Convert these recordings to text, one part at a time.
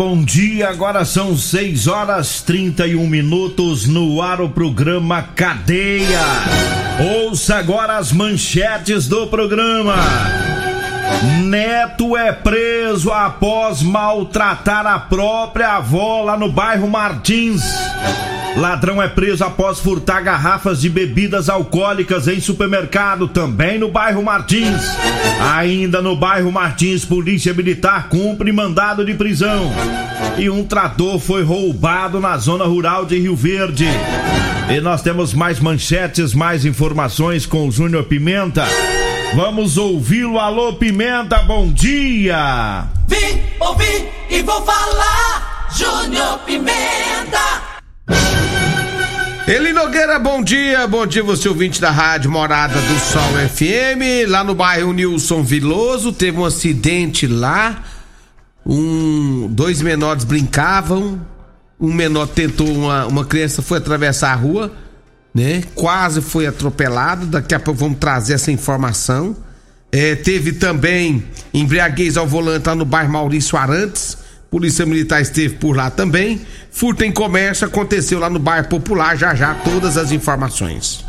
Bom dia. Agora são 6 horas 31 minutos no ar o programa Cadeia. Ouça agora as manchetes do programa. Neto é preso após maltratar a própria avó lá no bairro Martins. Ladrão é preso após furtar garrafas de bebidas alcoólicas em supermercado, também no bairro Martins. Ainda no bairro Martins, polícia militar cumpre mandado de prisão. E um trator foi roubado na zona rural de Rio Verde. E nós temos mais manchetes, mais informações com o Júnior Pimenta. Vamos ouvi-lo. Alô, Pimenta, bom dia! Vim, ouvi e vou falar. Júnior Pimenta. Eli Nogueira, bom dia, bom dia você ouvinte da rádio Morada do Sol FM, lá no bairro Nilson Viloso, teve um acidente lá, um, dois menores brincavam, um menor tentou, uma, uma criança foi atravessar a rua, né, quase foi atropelado, daqui a pouco vamos trazer essa informação, é, teve também embriaguez ao volante lá no bairro Maurício Arantes, Polícia Militar esteve por lá também. Furto em comércio aconteceu lá no bairro Popular. Já já todas as informações.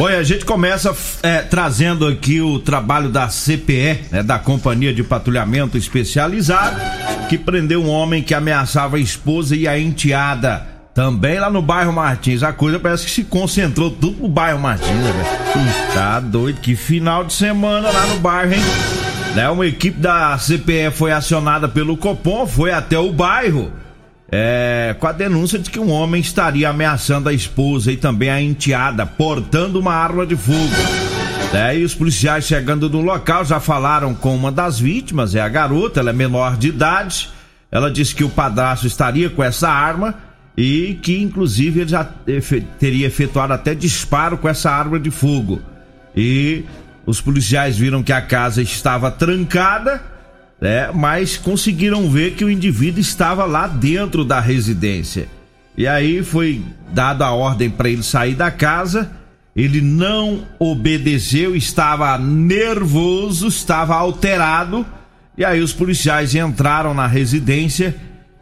Olha, a gente começa é, trazendo aqui o trabalho da CPE, né, da Companhia de Patrulhamento Especializado, que prendeu um homem que ameaçava a esposa e a enteada. Também lá no bairro Martins. A coisa parece que se concentrou tudo no bairro Martins, né, velho? Tá doido, que final de semana lá no bairro, hein? Né, uma equipe da CPE foi acionada pelo Copom, foi até o bairro, é, com a denúncia de que um homem estaria ameaçando a esposa e também a enteada, portando uma arma de fogo. É, e os policiais chegando no local já falaram com uma das vítimas, é a garota, ela é menor de idade. Ela disse que o padrasto estaria com essa arma e que, inclusive, ele já teria efetuado até disparo com essa arma de fogo. E os policiais viram que a casa estava trancada, né, mas conseguiram ver que o indivíduo estava lá dentro da residência. E aí foi dada a ordem para ele sair da casa. Ele não obedeceu, estava nervoso, estava alterado. E aí os policiais entraram na residência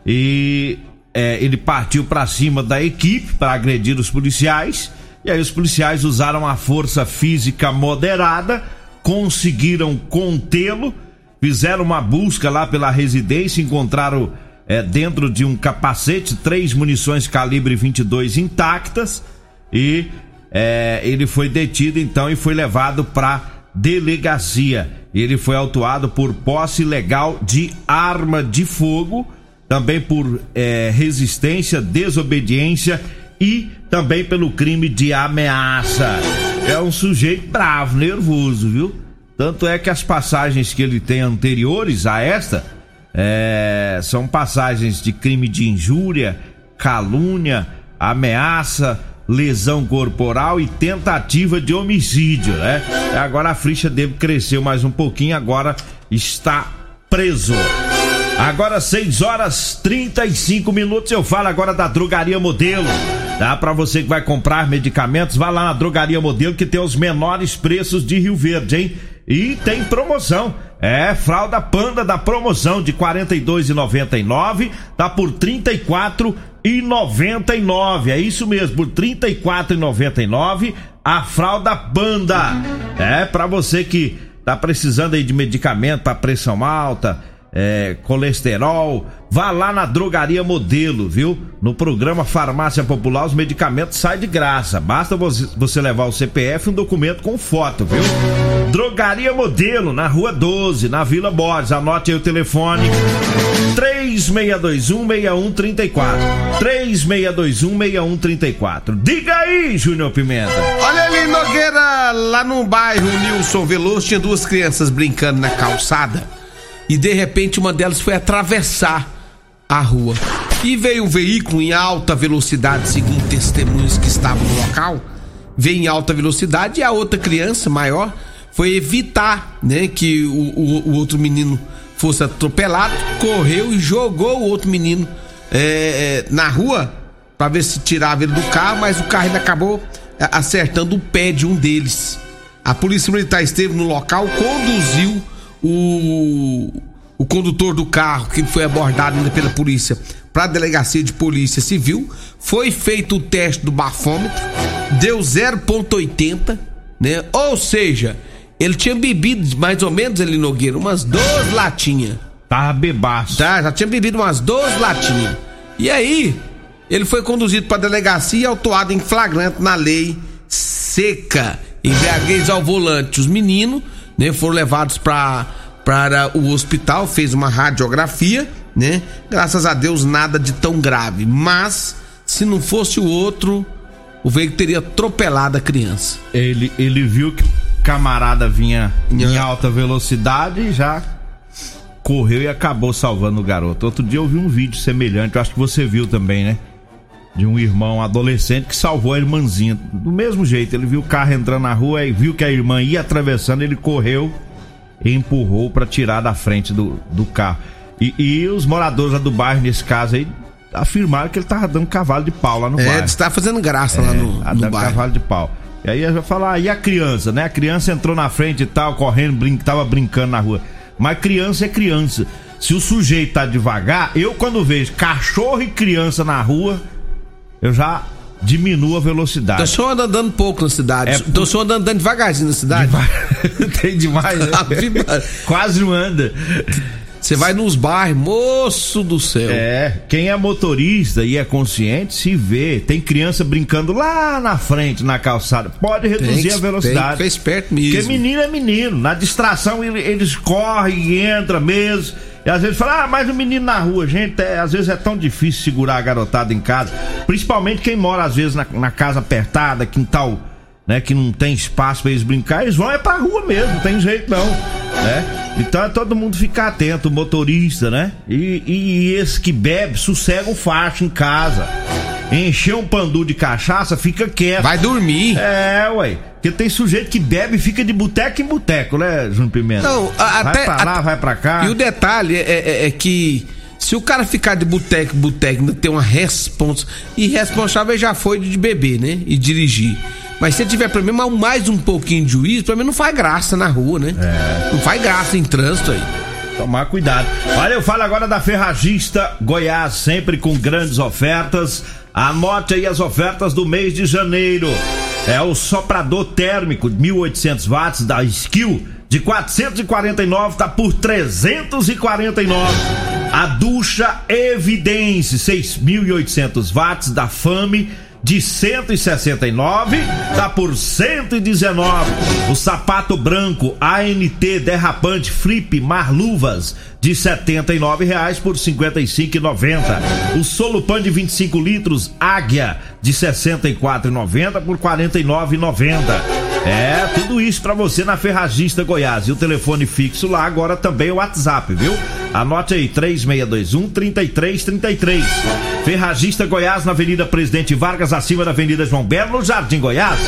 e é, ele partiu para cima da equipe para agredir os policiais. E aí os policiais usaram a força física moderada, conseguiram contê-lo, fizeram uma busca lá pela residência, encontraram é, dentro de um capacete três munições calibre 22 intactas e é, ele foi detido então e foi levado para delegacia. Ele foi autuado por posse ilegal de arma de fogo, também por é, resistência, desobediência e também pelo crime de ameaça. É um sujeito bravo, nervoso, viu? Tanto é que as passagens que ele tem anteriores a esta é, são passagens de crime de injúria, calúnia, ameaça, lesão corporal e tentativa de homicídio, né? Agora a ficha dele cresceu mais um pouquinho, agora está preso. Agora 6 horas 35 minutos. Eu falo agora da Drogaria Modelo. Tá? Para você que vai comprar medicamentos, vá lá na Drogaria Modelo que tem os menores preços de Rio Verde, hein? E tem promoção. É, fralda panda da promoção de R$ 42,99 tá por R$ 34,99. É isso mesmo, por R$ 34,99 a fralda panda. É para você que tá precisando aí de medicamento para pressão alta, é, colesterol, vá lá na Drogaria Modelo, viu? No programa Farmácia Popular, os medicamentos saem de graça. Basta você, levar o CPF e um documento com foto, viu? Drogaria Modelo, na Rua 12, na Vila Borges. Anote aí o telefone. 3621-6134. 3621-6134. Diga aí, Júnior Pimenta. Olha ali, Nogueira, lá no bairro Nilson Veloso, tinha duas crianças brincando na calçada. E de repente uma delas foi atravessar a rua. E veio um veículo em alta velocidade, segundo testemunhos que estavam no local, veio em alta velocidade e a outra criança maior foi evitar, né, que o, o, o outro menino fosse atropelado, correu e jogou o outro menino é, na rua para ver se tirava ele do carro, mas o carro ainda acabou é, acertando o pé de um deles. A polícia militar esteve no local, conduziu o, o condutor do carro que foi abordado ainda pela polícia para a delegacia de polícia civil. Foi feito o teste do bafômetro, deu 0,80, né? Ou seja, ele tinha bebido mais ou menos ali Nogueira umas duas latinhas. Tava bebaço. Tá, já tinha bebido umas duas latinhas. E aí, ele foi conduzido para a delegacia e autuado em flagrante na lei seca, embriaguez ao volante. Os meninos, né, foram levados para para o hospital, fez uma radiografia, né? Graças a Deus nada de tão grave, mas se não fosse o outro, o veículo teria atropelado a criança. Ele ele viu que o camarada vinha em alta velocidade e já correu e acabou salvando o garoto. Outro dia eu vi um vídeo semelhante, eu acho que você viu também, né? De um irmão adolescente que salvou a irmãzinha. Do mesmo jeito, ele viu o carro entrando na rua e viu que a irmã ia atravessando, ele correu e empurrou para tirar da frente do, do carro. E, e os moradores lá do bairro, nesse caso aí, afirmaram que ele tava dando cavalo de pau lá no é, bairro. É, tá fazendo graça é, lá no, no dando bairro. cavalo de pau. E aí eu já falar, ah, e a criança, né? A criança entrou na frente e tal, correndo, brin tava brincando na rua. Mas criança é criança. Se o sujeito tá devagar, eu quando vejo cachorro e criança na rua, eu já diminuo a velocidade. Tô só andando pouco na cidade. É, Tô só andando, andando devagarzinho na cidade. Deva... Tem demais, né? Quase não anda. Você vai nos bairros, moço do céu. É, quem é motorista e é consciente se vê. Tem criança brincando lá na frente, na calçada. Pode reduzir que, a velocidade. Tem que esperto mesmo. Porque menino é menino. Na distração eles correm e entram mesmo. E às vezes fala, ah, mas o menino na rua, gente, é, às vezes é tão difícil segurar a garotada em casa. Principalmente quem mora, às vezes, na, na casa apertada, quintal, né, que não tem espaço para eles brincar, eles vão é pra rua mesmo, não tem jeito não. Né? Então é todo mundo ficar atento, o motorista, né? E, e, e esse que bebe, sossega o facho em casa. Encher um pandu de cachaça, fica quieto. Vai dormir. É, ué. Porque tem sujeito que bebe e fica de boteco em boteco, né, Júnior Pimenta? Não, a, vai até. pra lá, a, vai pra cá. E o detalhe é, é, é que. Se o cara ficar de boteco, boteco, ainda tem uma responsa. Irresponsável já foi de beber, né? E dirigir. Mas se tiver menos mais um pouquinho de juízo, pelo menos não faz graça na rua, né? É. Não faz graça em trânsito aí. Tomar cuidado. Olha, eu falo agora da Ferragista Goiás, sempre com grandes ofertas. Anote aí as ofertas do mês de janeiro. É o soprador térmico de 1800 watts da Skill de 449 tá por 349. A ducha Evidence 6800 watts da Fame de 169 tá por 119. O sapato branco ANT derrapante Flip Marluvas de 79 reais por 55,90. O Solupan de 25 litros Águia de 64,90 por 49,90. É, tudo isso para você na Ferragista Goiás. E o telefone fixo lá agora também é o WhatsApp, viu? Anote aí, 3621 3333. Ferragista Goiás na Avenida Presidente Vargas, acima da Avenida João Belo, no Jardim Goiás.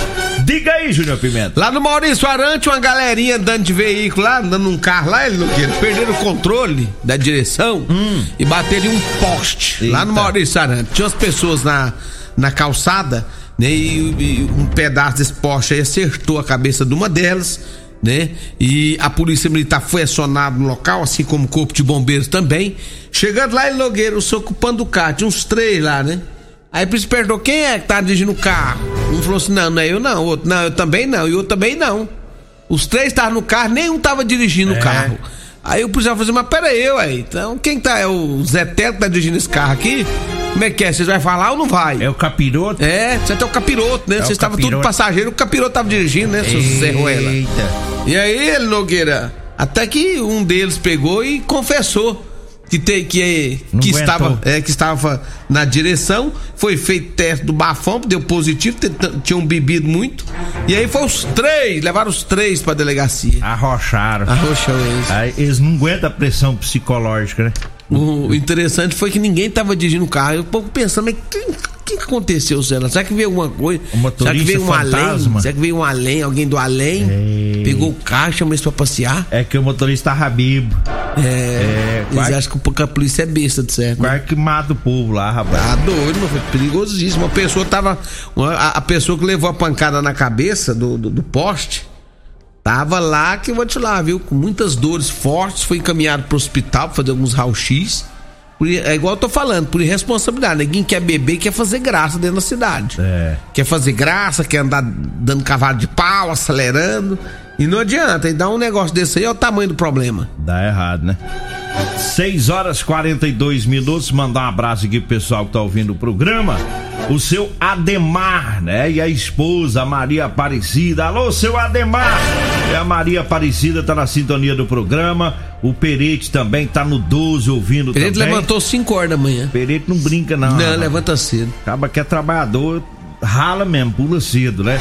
Diga aí, Júnior Pimenta. Lá no Maurício Arante, uma galerinha andando de veículo lá, andando num carro lá, ele perderam o controle da direção hum. e bateram um poste. Eita. Lá no Maurício Arante. Tinha as pessoas na, na calçada, né? E, um pedaço desse poste aí acertou a cabeça de uma delas né? E a polícia militar foi acionada no local, assim como o corpo de bombeiros também. Chegando lá em Logueiro, o ocupando o carro, tinha uns três lá, né? Aí o polícia perguntou quem é que tá dirigindo o carro. Um falou assim: não, não é eu não. O outro, não, eu também não. E o outro também não. Os três estavam no carro, nenhum tava dirigindo é. o carro. Aí o policial falou assim: mas pera aí, ué. Então quem tá? É o Zé Teto que tá dirigindo esse carro aqui? Como é que é? Vocês vão falar ou não vai? É o capiroto? É, você é o capiroto, né? É Vocês estavam tudo passageiro, o capiroto tava dirigindo, né, seu Zé Ruela? Eita. E aí, ele, Nogueira, até que um deles pegou e confessou que, tem, que, Não que, estava, é, que estava na direção. Foi feito teste do bafão, deu positivo, te- te- tinham bebido muito. E aí foi os três, levaram os três pra delegacia. Arrocharam. Arrochou eles. Aí eles não aguentam a pressão psicológica, né? O interessante foi que ninguém tava dirigindo o carro. Eu um pouco pensando, mas o que, aconteceu, Zé? Será que veio alguma coisa? Será que veio um fantasma? além? Será que veio um além? Alguém do além? Pegou o carro, chamou eles pra passear? É que o motorista rabibo. É. eles quase- acham que a polícia é besta, de certo? né? Quase que mata o povo lá, rapaz. Tá doido, mano. Foi perigosíssimo. Uma pessoa tava. a, a pessoa que levou a pancada na cabeça do, do, do poste. Tava lá que eu vou te lá, viu? Com muitas dores fortes, foi encaminhado pro hospital pra fazer alguns raio-x. Por- É igual eu tô falando, por irresponsabilidade. Ninguém quer beber quer fazer graça dentro da cidade. É. Quer fazer graça, quer andar dando cavalo de pau, acelerando. E não adianta, e dá um negócio desse aí, olha o tamanho do problema. Dá errado, né? 6 horas 42 minutos. Mandar um abraço aqui pro pessoal que tá ouvindo o programa. O seu Ademar, né? E a esposa, a Maria Aparecida. Alô, seu Ademar! É a Maria Aparecida, tá na sintonia do programa. O Perete também tá no 12 ouvindo Ele também. levantou 5 horas da manhã. Perete não brinca, não. Não, rapaz. levanta cedo. Acaba que é trabalhador, rala mesmo, pula cedo, né?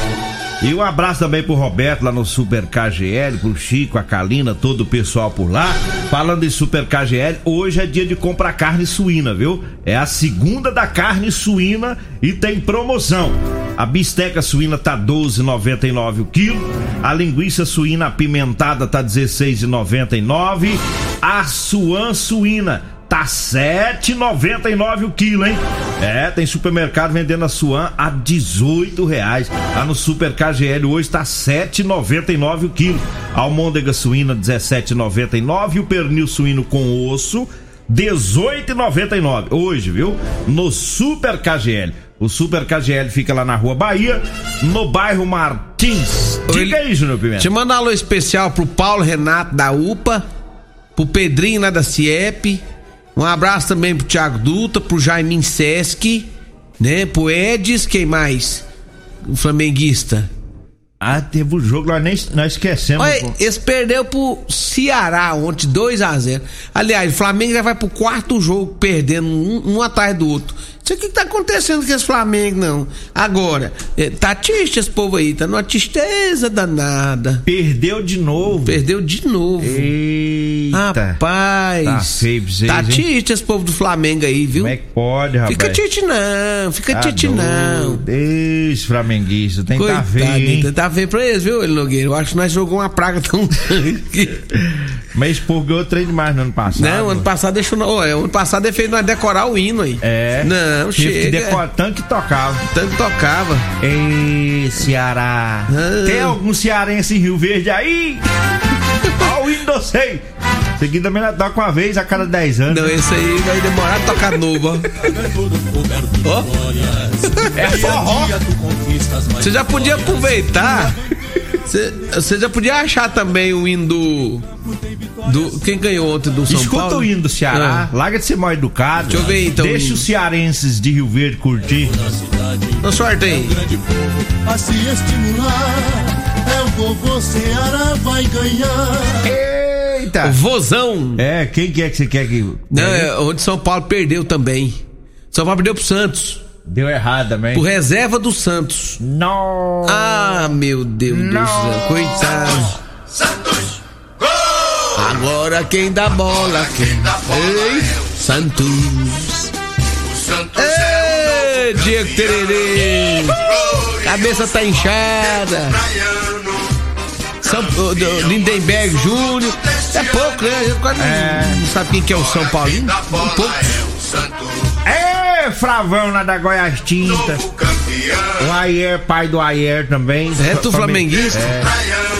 E um abraço também pro Roberto lá no Super KGL, pro Chico, a Kalina, todo o pessoal por lá. Falando em Super KGL, hoje é dia de comprar carne suína, viu? É a segunda da carne suína e tem promoção. A bisteca suína tá 12,99 o quilo. A linguiça suína apimentada tá 16,99. A suan suína Tá 7,99 o quilo, hein? É, tem supermercado vendendo a Suan a 18 reais. Lá no Super KGL hoje tá 7,99 o quilo. A almôndega suína 17,99 e o pernil suíno com osso 18,99 hoje, viu? No Super KGL. O Super KGL fica lá na Rua Bahia, no bairro Martins. Diga aí, Júnior Pimenta. Te mando um alô especial pro Paulo Renato da UPA, pro Pedrinho lá da CIEP. Um abraço também pro Thiago Dutra, pro Jaimin Sesc, né? Pro Edis, quem mais? O flamenguista. Ah, teve o jogo, nós nem nós esquecemos. Olha, pô. eles perderam pro Ceará ontem, 2 a 0 Aliás, o Flamengo já vai pro quarto jogo perdendo um, um atrás do outro. Isso aqui que tá acontecendo com esse Flamengo, não. Agora, eh, tá triste esse povo aí, tá numa tristeza danada. Perdeu de novo. Perdeu de novo. Eita. Rapaz. Tá feio vocês, Tá triste esse povo do Flamengo aí, viu? Como é que pode, rapaz? Fica tite não, fica Tá tite não. Esse flamenguista tem que tá Coitado, feio, hein? então tá feio pra eles, viu, Ele Nogueira? Eu acho que nós jogamos uma praga tão grande. Mas ganhou três demais no ano passado. Não, ano passado deixou. Olha, ano passado ele fez nós decorar o hino aí. É. Não, que chega. decorar tanto que tocava. Tanto tocava. Ei, Ceará. Ah. Tem algum cearense em Rio Verde aí? Ó, o hino sei. Isso aqui também nós toca uma vez a cada 10 anos. Não, esse aí vai demorar pra tocar novo, ó. Ó. É forró. Você já podia aproveitar. Você, já podia achar também o hino do. do quem ganhou ontem do São Escuta Paulo? o hino do Ceará. Ah. Larga de ser mal educado. Deixa eu ver, então, o Deixa os cearenses de Rio Verde curtir. Dá sorte aí. a se estimular. É o vovô Ceará vai ganhar. Eita. Vozão. É, quem que é que você quer que. Não, é onde São Paulo perdeu também. São Paulo perdeu pro Santos. Deu errado também. Pro reserva do Santos. Não. Ah, meu Deus do céu. Coitado. Santos, gol! Agora quem dá bola, quem dá bola Ei, Santos. O Santos é Ei, Diego Tererê. Cabeça tá inchada. São, o, do, Lindenberg Júnior. É pouco, né? Quase não- não sabe quem que é o São Paulino. Da Um pouco. é o Santos, É, Fravão lá da Goiás Tinta. O Ayer, pai do Ayer também. É, tu flamenguista?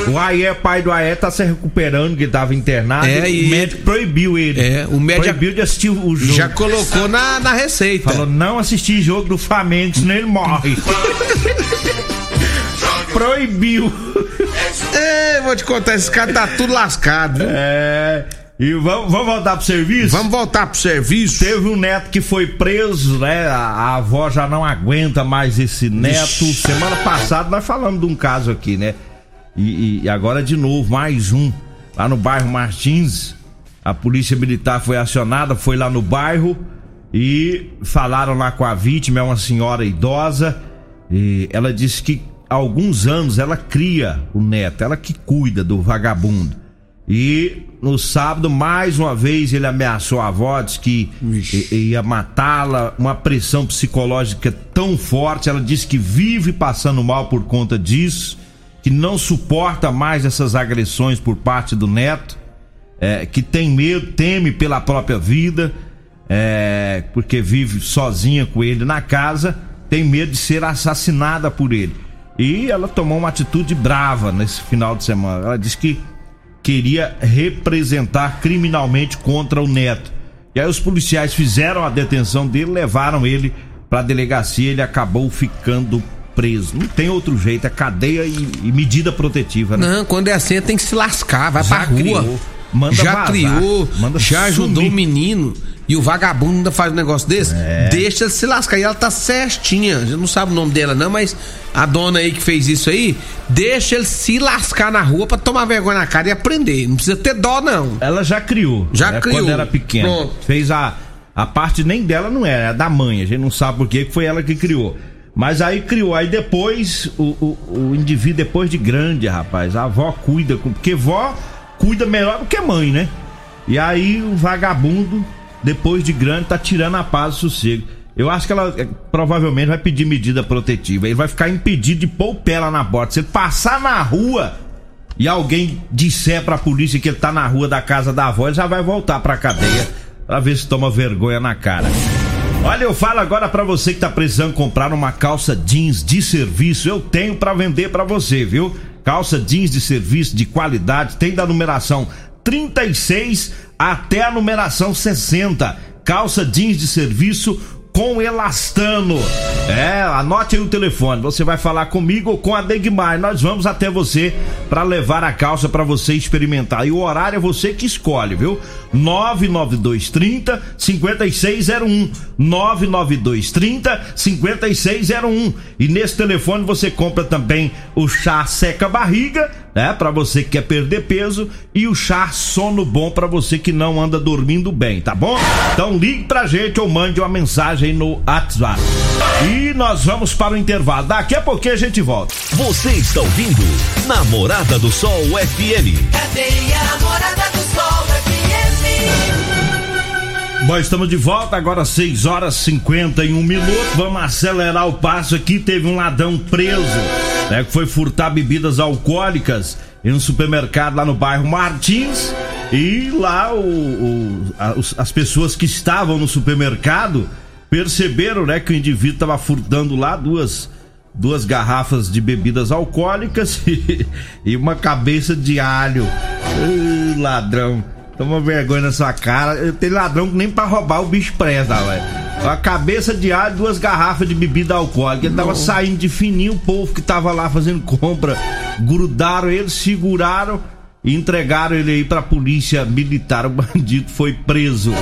O Ayer, pai do Ayer, tá se recuperando, que tava internado. É, e o médico proibiu ele. É, o médico já- proibiu de assistir o jogo. Já colocou na, na receita. Falou, não assistir jogo do Flamengo, senão ele morre. proibiu. Ei, vou te contar, esse cara tá tudo lascado. viu? É. E vamos, vamos voltar pro serviço? Vamos voltar pro serviço. Teve um neto que foi preso, né? A, a avó já não aguenta mais esse neto. Semana passada nós falamos de um caso aqui, né? E, e- e agora de novo, mais um. Lá no bairro Martins. A polícia militar foi acionada, foi lá no bairro e falaram lá com a vítima, é uma senhora idosa, e ela disse que há alguns anos ela cria o neto, ela que cuida do vagabundo. E no sábado, mais uma vez, ele ameaçou a avó, disse que i- ia matá-la, uma pressão psicológica tão forte. Ela disse que vive passando mal por conta disso, que não suporta mais essas agressões por parte do neto, é, que tem medo, teme pela própria vida, é, porque vive sozinha com ele na casa, tem medo de ser assassinada por ele. E ela tomou uma atitude brava nesse final de semana. Ela disse que queria representar criminalmente contra o neto. E aí os policiais fizeram a detenção dele, levaram ele pra delegacia, ele acabou ficando preso. Não tem outro jeito, é cadeia e, e medida protetiva, né? Não, quando é assim tem que se lascar, vai Já pra rua. criou. Manda já vazar. criou, Manda já ajudou sumir. o menino. E o vagabundo ainda faz um negócio desse? É. Deixa ele se lascar. E ela tá certinha. A gente não sabe o nome dela, não, mas a dona aí que fez isso aí, deixa ele se lascar na rua pra tomar vergonha na cara e aprender. Não precisa ter dó, não. Ela já criou. Já né, criou. Quando era pequena. Pronto. Fez a. A parte nem dela não era, é da mãe. A gente não sabe por que foi ela que criou. Mas aí criou. Aí depois, o, o, o indivíduo, depois de grande, rapaz, a avó cuida. com- Porque vó cuida melhor do que mãe, né? E aí o vagabundo, depois de grande, tá tirando a paz e sossego. Eu acho que ela eh, provavelmente vai pedir medida protetiva. Ele vai ficar impedido de pôr o pé lá na porta. Se ele passar na rua e alguém disser pra polícia que ele tá na rua da casa da avó, ele já vai voltar pra cadeia pra ver se toma vergonha na cara. Olha, eu falo agora pra você que tá precisando comprar uma calça jeans de serviço. Eu tenho pra vender pra você, viu? Calça jeans de serviço de qualidade, tem da numeração 36 até a numeração 60. Calça jeans de serviço com elastano. É, anote aí o telefone. Você vai falar comigo ou com a Degmar. Nós vamos até você para levar a calça para você experimentar. E o horário é você que escolhe, viu? 99230 5601. 99230 5601. E nesse telefone você compra também o chá seca barriga, né, para você que quer perder peso e o chá sono bom para você que não anda dormindo bem, tá bom? Então ligue pra gente ou mande uma mensagem no WhatsApp. E nós vamos para o intervalo. Daqui a pouquinho a gente volta. Você está ouvindo Namorada do Sol FM. Cadeia Namorada do Sol. Bom, estamos de volta agora 6 horas 51 minutos. Vamos acelerar o passo aqui. Teve um ladrão preso, né, que foi furtar bebidas alcoólicas em um supermercado lá no bairro Martins. E lá o, o- as pessoas que estavam no supermercado perceberam, né, que o indivíduo estava furtando lá duas duas garrafas de bebidas alcoólicas e, e uma cabeça de alho. Ih, ladrão. Toma vergonha na sua cara. Tem ladrão que nem pra roubar o bicho presta, velho. Uma cabeça de alho, duas garrafas de bebida alcoólica. Ele tava saindo de fininho, o povo que tava lá fazendo compra. Grudaram ele, seguraram e entregaram ele aí pra polícia militar. O bandido foi preso.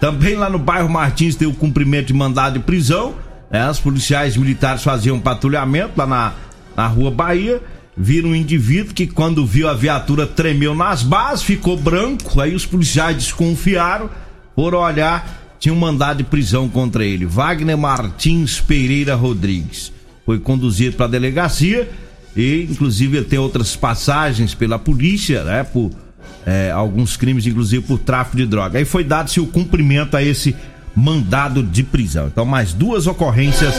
Também lá no bairro Martins tem o cumprimento de mandado de prisão. né? Os policiais militares faziam patrulhamento lá na, na rua Bahia. Viram um indivíduo que, quando viu a viatura, tremeu nas bases, ficou branco. Aí os policiais desconfiaram. Por olhar, tinha um mandado de prisão contra ele. Wagner Martins Pereira Rodrigues. Foi conduzido para a delegacia e, inclusive, tem outras passagens pela polícia, né? Por é, alguns crimes, inclusive por tráfico de droga. Aí foi dado-se o cumprimento a esse mandado de prisão. Então, mais duas ocorrências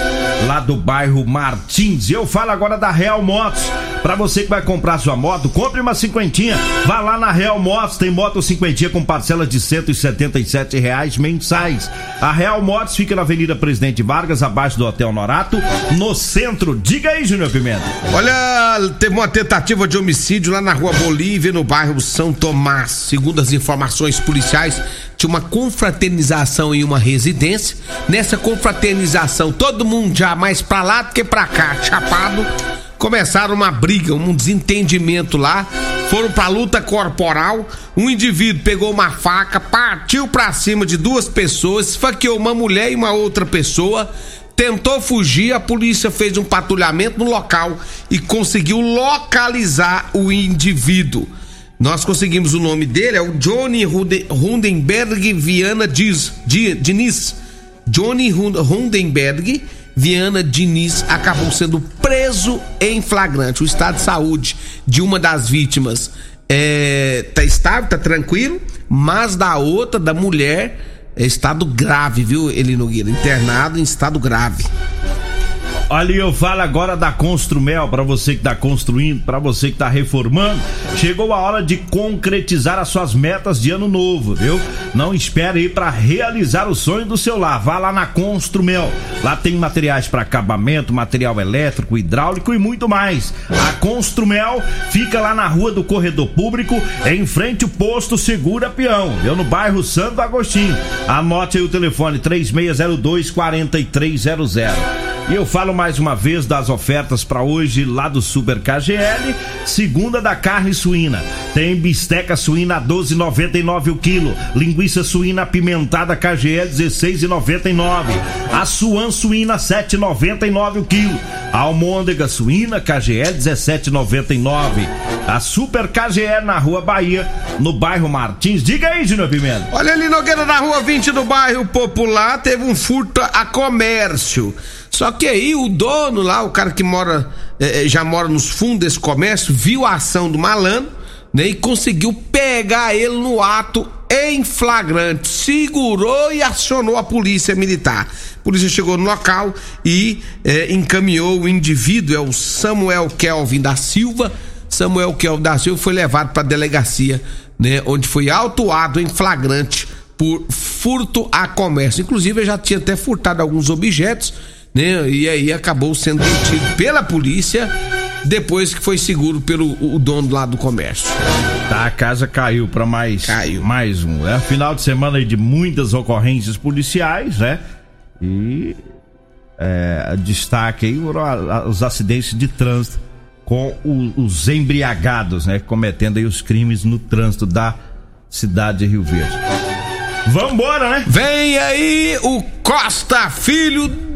lá do bairro Martins. Eu falo agora da Real Motos. Pra você que vai comprar sua moto, compre uma cinquentinha. Vá lá na Real Motos, tem moto cinquentinha com parcelas de 177 reais mensais. A Real Motos fica na Avenida Presidente Vargas, abaixo do Hotel Norato, no centro. Diga aí, Júnior Pimenta. Olha, teve uma tentativa de homicídio lá na rua Bolívia, no bairro São Tomás. Segundo as informações policiais, uma confraternização em uma residência. Nessa confraternização, todo mundo já mais pra lá do que pra cá, chapado. Começaram uma briga, um desentendimento lá. Foram pra luta corporal. Um indivíduo pegou uma faca, partiu pra cima de duas pessoas, esfaqueou uma mulher e uma outra pessoa tentou fugir, a polícia fez um patrulhamento no local e conseguiu localizar o indivíduo. Nós conseguimos o nome dele, é o Johnny Runde- Rundenberg Viana Diz, Di- Diniz. Johnny Rund- Rundenberg Viana Diniz acabou sendo preso em flagrante. O estado de saúde de uma das vítimas é, tá estável, tá tranquilo, mas da outra, da mulher, é estado grave, viu, Eli Nogueira? Internado em estado grave. Ali eu falo agora da Construmel, para você que tá construindo, para você que tá reformando. Chegou a hora de concretizar as suas metas de ano novo, viu? Não espere aí para realizar o sonho do seu lar. Vá lá na Construmel. Lá tem materiais para acabamento, material elétrico, hidráulico e muito mais. A Construmel fica lá na Rua do Corredor Público, em frente ao posto Segura Peão, viu? No bairro Santo Agostinho. Anote aí o telefone 3602 4300. E eu falo mais uma vez das ofertas para hoje lá do Super KGL, segunda da carne suína. Tem bisteca suína a 12,99 o quilo, linguiça suína apimentada KGL 16,99, a suan suína 7,99 o quilo, a almôndega suína KGL 17,99. A Super KGL na Rua Bahia, no bairro Martins. Diga aí, Júnior Pimenta. Olha ali, Nogueira, na rua 20 do bairro Popular, teve um furto a comércio. Só que aí o dono lá, o cara que mora, eh, eh, já mora nos fundos desse comércio, viu a ação do malandro, né? E conseguiu pegar ele no ato em flagrante. Segurou e acionou a polícia militar. A polícia chegou no local e eh, encaminhou o indivíduo, é o Samuel Kelvin da Silva. Samuel Kelvin da Silva foi levado para a delegacia, né? Onde foi autuado em flagrante por furto a comércio. Inclusive, ele já tinha até furtado alguns objetos, né? E aí acabou sendo detido pela polícia depois que foi seguro pelo o dono lá do comércio. Tá, a casa caiu para mais Caiu. mais um. É final de semana de muitas ocorrências policiais, né? E é, destaque aí os acidentes de trânsito com o- os embriagados, né? Cometendo aí os crimes no trânsito da cidade de Rio Verde. Vambora, né? Vem aí o Costa Filho,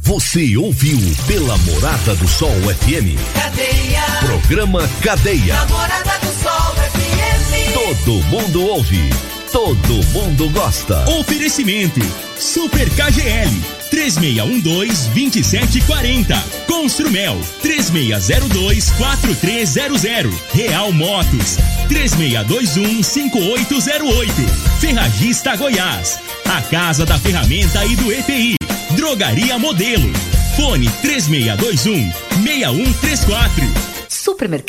Você ouviu pela Morada do Sol FM. Cadeia. Programa Cadeia. Namorada do Sol FM. Todo mundo ouve. Todo mundo gosta. Oferecimento Super KGL 3612-2740. Construmel 3602-4300. Real Motos 3621-5808. Ferragista Goiás. A Casa da Ferramenta e do EPI. Drogaria Modelo. Fone 3621-6134. Supermercado